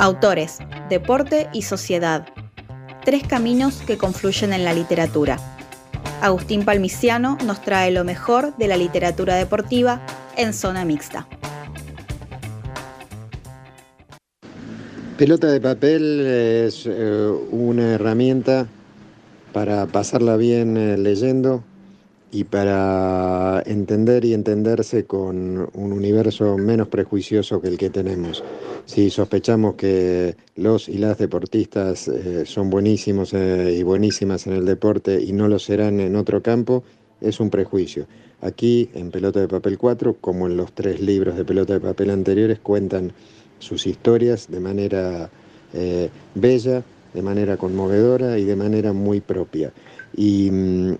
Autores, deporte y sociedad. Tres caminos que confluyen en la literatura. Agustín Palmiciano nos trae lo mejor de la literatura deportiva en zona mixta. Pelota de papel es eh, una herramienta para pasarla bien eh, leyendo y para entender y entenderse con un universo menos prejuicioso que el que tenemos. Si sospechamos que los y las deportistas eh, son buenísimos y buenísimas en el deporte y no lo serán en otro campo, es un prejuicio. Aquí, en Pelota de Papel 4, como en los tres libros de Pelota de Papel anteriores, cuentan sus historias de manera eh, bella, de manera conmovedora y de manera muy propia. Y mm,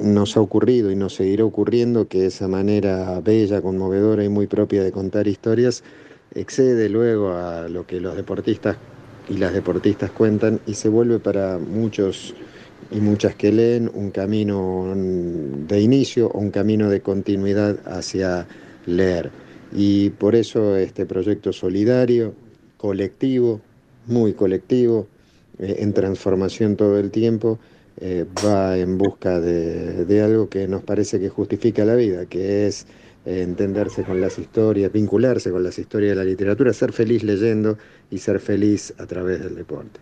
nos ha ocurrido y nos seguirá ocurriendo que esa manera bella, conmovedora y muy propia de contar historias excede luego a lo que los deportistas y las deportistas cuentan y se vuelve para muchos y muchas que leen un camino de inicio o un camino de continuidad hacia leer. Y por eso este proyecto solidario, colectivo, muy colectivo, eh, en transformación todo el tiempo, eh, va en busca de, algo que nos parece que justifica la vida, que es eh, entenderse con las historias, vincularse con las historias de la literatura, ser feliz leyendo y ser feliz a través del deporte.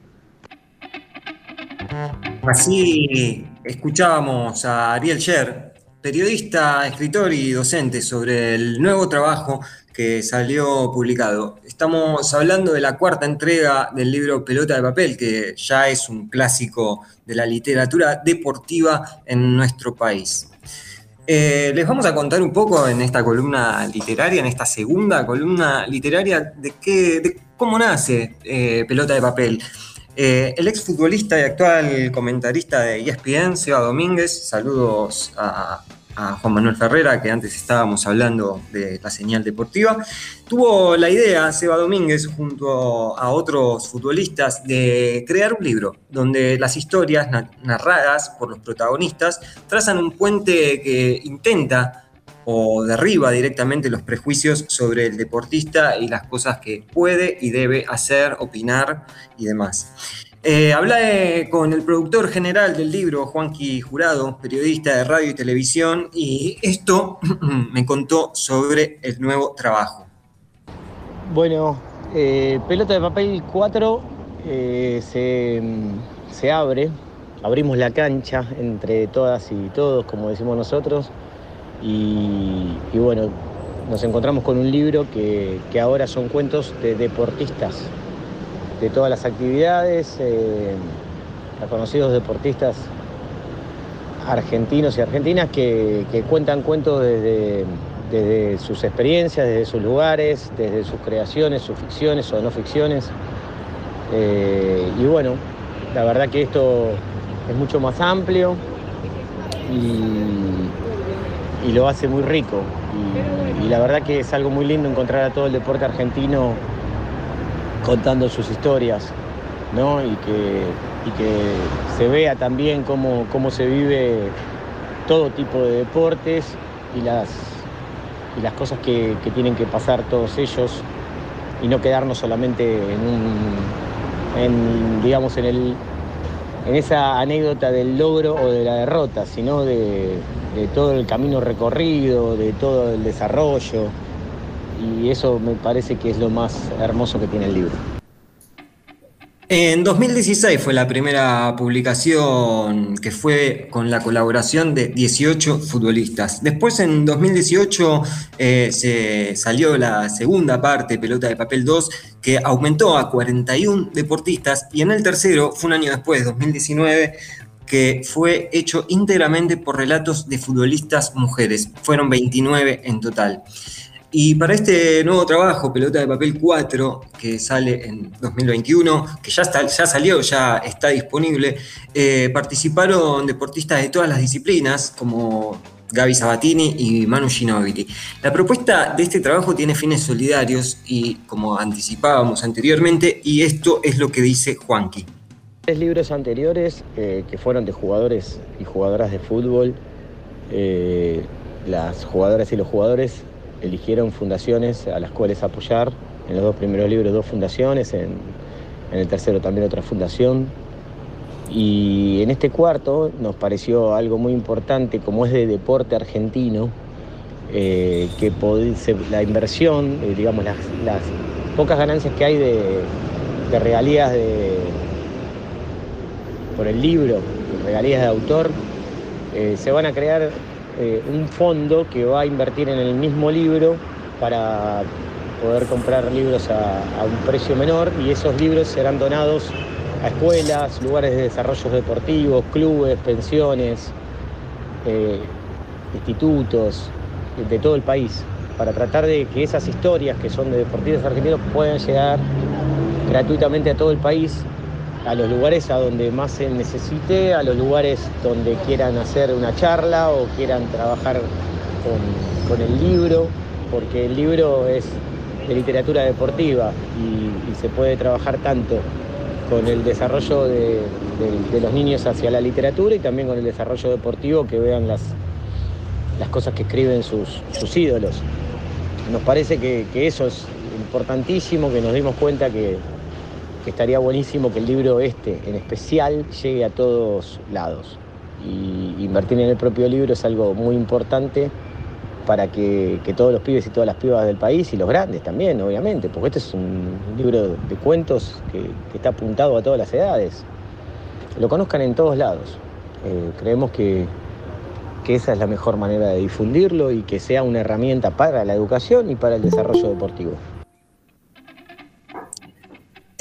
Así escuchábamos a Ariel Sher, periodista, escritor y docente sobre el nuevo trabajo que salió publicado. Estamos hablando de la cuarta entrega del libro Pelota de Papel, que ya es un clásico de la literatura deportiva en nuestro país. Eh, les vamos a contar un poco en esta columna literaria, en esta segunda columna literaria, de, qué, cómo nace eh, Pelota de Papel. Eh, el exfutbolista y actual comentarista de ESPN, Seba Domínguez, saludos a, Juan Manuel Ferrera, que antes estábamos hablando de la señal deportiva, tuvo la idea, Seba Domínguez, junto a otros futbolistas, de crear un libro donde las historias narradas por los protagonistas trazan un puente que intenta o derriba directamente los prejuicios sobre el deportista y las cosas que puede y debe hacer, opinar y demás. Eh, hablé con el productor general del libro, Juanqui Jurado, periodista de radio y televisión, y esto me contó sobre el nuevo trabajo. Bueno, eh, Pelota de Papel 4 eh, se, se abre, abrimos la cancha entre todas y todos, como decimos nosotros, y, bueno, nos encontramos con un libro que, ahora son cuentos de deportistas, de todas las actividades, eh, conocidos deportistas argentinos y argentinas que, cuentan cuentos desde, sus experiencias, desde sus lugares, desde sus creaciones, sus ficciones o no ficciones. Eh, y bueno, la verdad que esto es mucho más amplio y, y lo hace muy rico. Y, la verdad que es algo muy lindo encontrar a todo el deporte argentino contando sus historias, ¿no? Y que, que se vea también cómo, cómo se vive todo tipo de deportes y las, y las cosas que, que tienen que pasar todos ellos y no quedarnos solamente en un, en, digamos, en el en esa anécdota del logro o de la derrota, sino de, todo el camino recorrido, de todo el desarrollo. Y eso me parece que es lo más hermoso que tiene el libro. En 2016 fue la primera publicación que fue con la colaboración de 18 futbolistas. Después en 2018 eh, se salió la segunda parte, Pelota de Papel 2, que aumentó a 41 deportistas y en el tercero, fue un año después, 2019, que fue hecho íntegramente por relatos de futbolistas mujeres. Fueron 29 en total. Y para este nuevo trabajo, Pelota de Papel 4, que sale en 2021, que ya, está, ya salió, ya está disponible, eh, participaron deportistas de todas las disciplinas, como Gaby Sabatini y Manu Ginóbili. La propuesta de este trabajo tiene fines solidarios y, como anticipábamos anteriormente, y esto es lo que dice Juanqui. Tres libros anteriores eh, que fueron de jugadores y jugadoras de fútbol, eh, las jugadoras y los jugadores eligieron fundaciones a las cuales apoyar En los dos primeros libros dos fundaciones, en, el tercero también otra fundación. Y en este cuarto nos pareció algo muy importante, como es de deporte argentino, eh, que la inversión, eh, digamos, las, pocas ganancias que hay de, regalías de, por el libro, regalías de autor, eh, se van a crear un fondo que va a invertir en el mismo libro para poder comprar libros a, un precio menor y esos libros serán donados a escuelas, lugares de desarrollo deportivos, clubes, pensiones, eh, institutos de todo el país, para tratar de que esas historias que son de deportistas argentinos puedan llegar gratuitamente a todo el país, a los lugares a donde más se necesite, a los lugares donde quieran hacer una charla o quieran trabajar con el libro porque el libro es de literatura deportiva y, se puede trabajar tanto con el desarrollo de, los niños hacia la literatura y también con el desarrollo deportivo que vean las, las cosas que escriben sus, ídolos. Nos parece que, eso es importantísimo, que nos dimos cuenta que, que estaría buenísimo que el libro este en especial llegue a todos lados. Y invertir en el propio libro es algo muy importante para que, todos los pibes y todas las pibas del país y los grandes también, obviamente, porque este es un libro de cuentos que, está apuntado a todas las edades. Lo conozcan en todos lados. Eh, creemos que, que esa es la mejor manera de difundirlo y que sea una herramienta para la educación y para el desarrollo deportivo.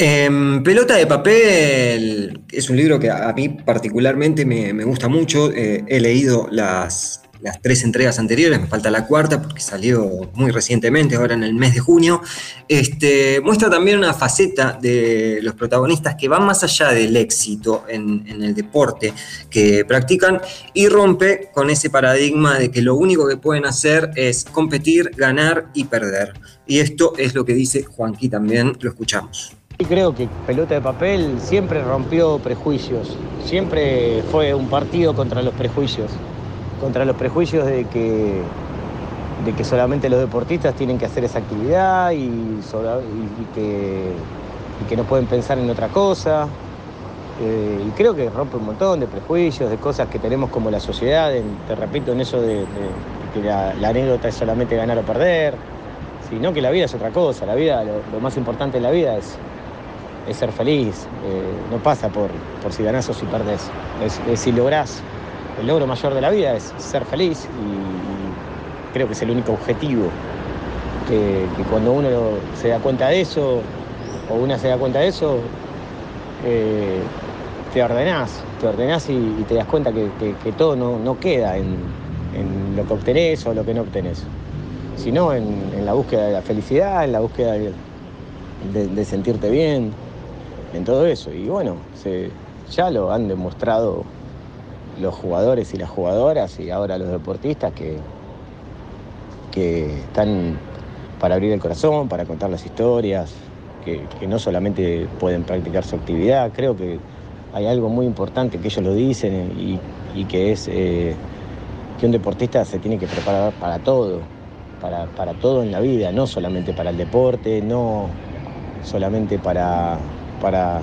Em, Pelota de papel es un libro que a mí particularmente me, gusta mucho. Eh, he leído las, tres entregas anteriores, me falta la cuarta porque salió muy recientemente, ahora en el mes de junio, este, muestra también una faceta de los protagonistas que van más allá del éxito en, el deporte que practican y rompe con ese paradigma de que lo único que pueden hacer es competir, ganar y perder. Y esto es lo que dice Juanqui también, lo escuchamos. Creo que Pelota de Papel siempre rompió prejuicios, siempre fue un partido contra los prejuicios contra los prejuicios de que, de que solamente los deportistas tienen que hacer esa actividad y, que, que, no pueden pensar en otra cosa. Eh, y creo que rompe un montón de prejuicios, de cosas que tenemos como la sociedad, te repito, en eso de, que la, anécdota es solamente ganar o perder, sino que la vida es otra cosa, la vida, lo, más importante en la vida es, es ser feliz, eh, no pasa por, por si ganás o si perdés, es si lográs el logro mayor de la vida es ser feliz y, creo que es el único objetivo. Que, cuando uno se da cuenta de eso, o una se da cuenta de eso, eh, te ordenás, te ordenás y, te das cuenta que, todo no, queda en, lo que obtenés o lo que no obtenés, sino en, la búsqueda de la felicidad, en la búsqueda de, sentirte bien, en todo eso. Y bueno, ya lo han demostrado los jugadores y las jugadoras y ahora los deportistas que, que están para abrir el corazón, para contar las historias, que, no solamente pueden practicar su actividad, creo que hay algo muy importante que ellos lo dicen y, que es eh, que un deportista se tiene que preparar para todo, para, para todo en la vida, no solamente para el deporte, no solamente para, para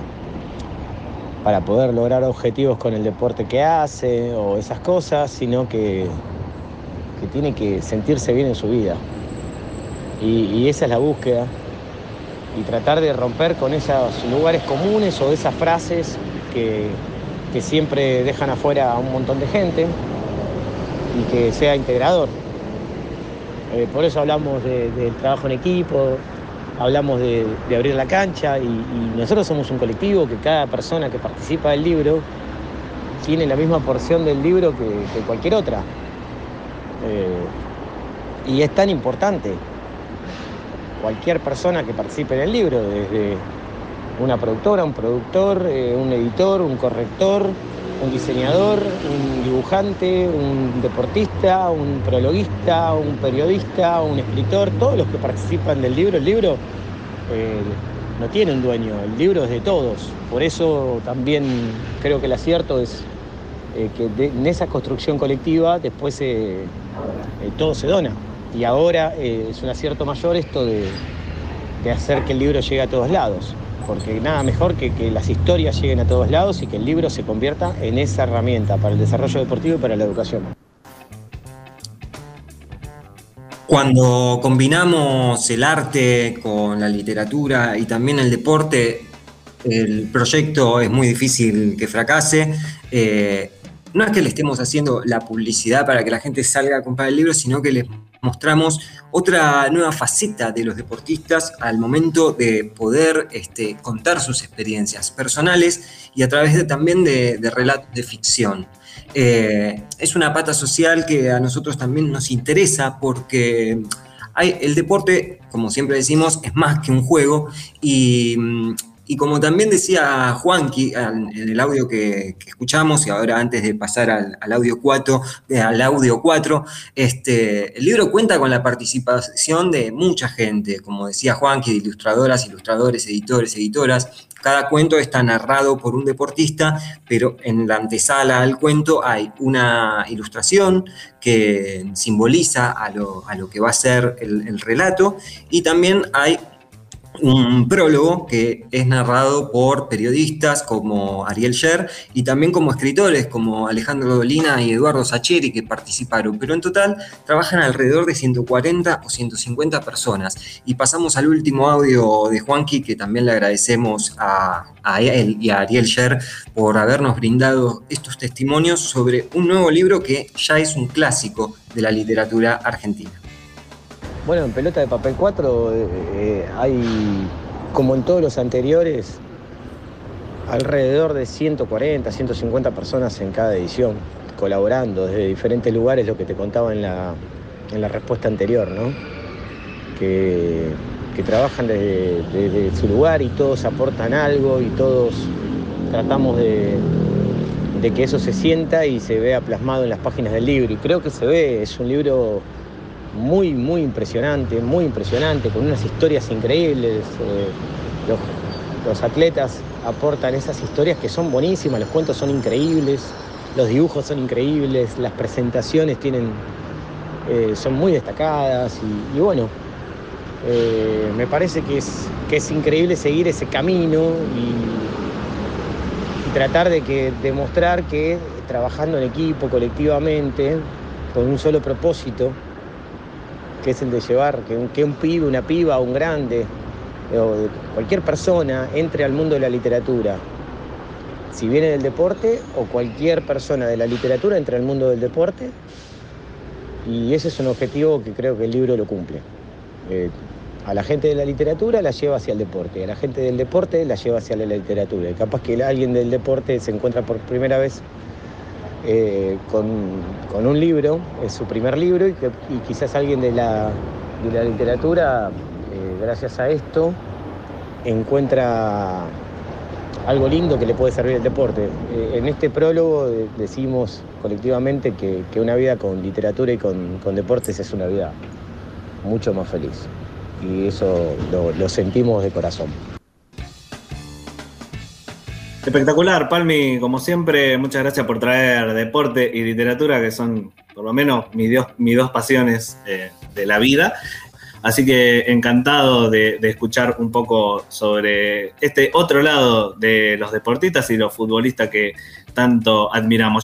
para poder lograr objetivos con el deporte que hace o esas cosas, sino que, tiene que sentirse bien en su vida. Y, esa es la búsqueda. Y tratar de romper con esos lugares comunes o esas frases que, siempre dejan afuera a un montón de gente y que sea integrador. Eh, por eso hablamos del trabajo en equipo, hablamos de, abrir la cancha y, nosotros somos un colectivo que cada persona que participa del libro tiene la misma porción del libro que, cualquier otra. Eh, y es tan importante cualquier persona que participe en el libro, desde una productora, un productor, eh, un editor, un corrector, un diseñador, un dibujante, un deportista, un prologuista, un periodista, un escritor, todos los que participan del libro. El libro eh, no tiene un dueño, el libro es de todos. Por eso también creo que el acierto es eh, que en esa construcción colectiva después eh, todo se dona. Y ahora es un acierto mayor esto de, de hacer que el libro llegue a todos lados porque nada mejor que que las historias lleguen a todos lados y que el libro se convierta en esa herramienta para el desarrollo deportivo y para la educación. Cuando combinamos el arte con la literatura y también el deporte, el proyecto es muy difícil que fracase. Eh, no es que le estemos haciendo la publicidad para que la gente salga a comprar el libro, sino que les mostramos otra nueva faceta de los deportistas al momento de poder este, contar sus experiencias personales y a través de, también de, relatos de ficción. Eh, es una pata social que a nosotros también nos interesa porque el deporte, como siempre decimos, es más que un juego y mm, y como también decía Juanqui en el audio que, escuchamos, y ahora antes de pasar al, audio 4, eh, al audio 4, este, el libro cuenta con la participación de mucha gente, como decía Juanqui, de ilustradoras, ilustradores, editores, editoras. Cada cuento está narrado por un deportista, pero en la antesala al cuento hay una ilustración que simboliza a lo, que va a ser el relato y también hay un prólogo que es narrado por periodistas como Ariel Sher y también como escritores como Alejandro Dolina y Eduardo Sacheri que participaron, pero en total trabajan alrededor de 140 o 150 personas. Y pasamos al último audio de Juanqui que también le agradecemos a, a él y a Ariel Sher por habernos brindado estos testimonios sobre un nuevo libro que ya es un clásico de la literatura argentina. Bueno, en pelota de papel 4 eh, hay, como en todos los anteriores, alrededor de 140, 150 personas en cada edición, colaborando desde diferentes lugares, lo que te contaba en la, respuesta anterior, ¿no? Que, trabajan desde, su lugar y todos aportan algo y todos tratamos de, de que eso se sienta y se vea plasmado en las páginas del libro. Y creo que se ve, es un libro muy, muy impresionante, muy impresionante, con unas historias increíbles. Eh, los, atletas aportan esas historias que son buenísimas, los cuentos son increíbles, los dibujos son increíbles, las presentaciones tienen, eh, son muy destacadas y, bueno, eh, me parece que es, que es increíble seguir ese camino y, y tratar de que, demostrar que trabajando en equipo, colectivamente, con un solo propósito, que es el de llevar que un, que un pibe, una piba, un grande, o cualquier persona entre al mundo de la literatura. Si viene del deporte o cualquier persona de la literatura entre al mundo del deporte. Y ese es un objetivo que creo que el libro lo cumple. Eh, a la gente de la literatura la lleva hacia el deporte, a la gente del deporte la lleva hacia la literatura. Y capaz que alguien del deporte se encuentra por primera vez eh, con, un libro, es su primer libro, y, quizás alguien de la, literatura, eh, gracias a esto, encuentra algo lindo que le puede servir el deporte. Eh, en este prólogo decimos colectivamente que, una vida con literatura y con, deportes es una vida mucho más feliz. Y eso lo sentimos de corazón. Espectacular, Palmi, como siempre, muchas gracias por traer deporte y literatura, que son por lo menos mis, dos pasiones eh, de la vida. Así que encantado de, escuchar un poco sobre este otro lado de los deportistas y los futbolistas que tanto admiramos.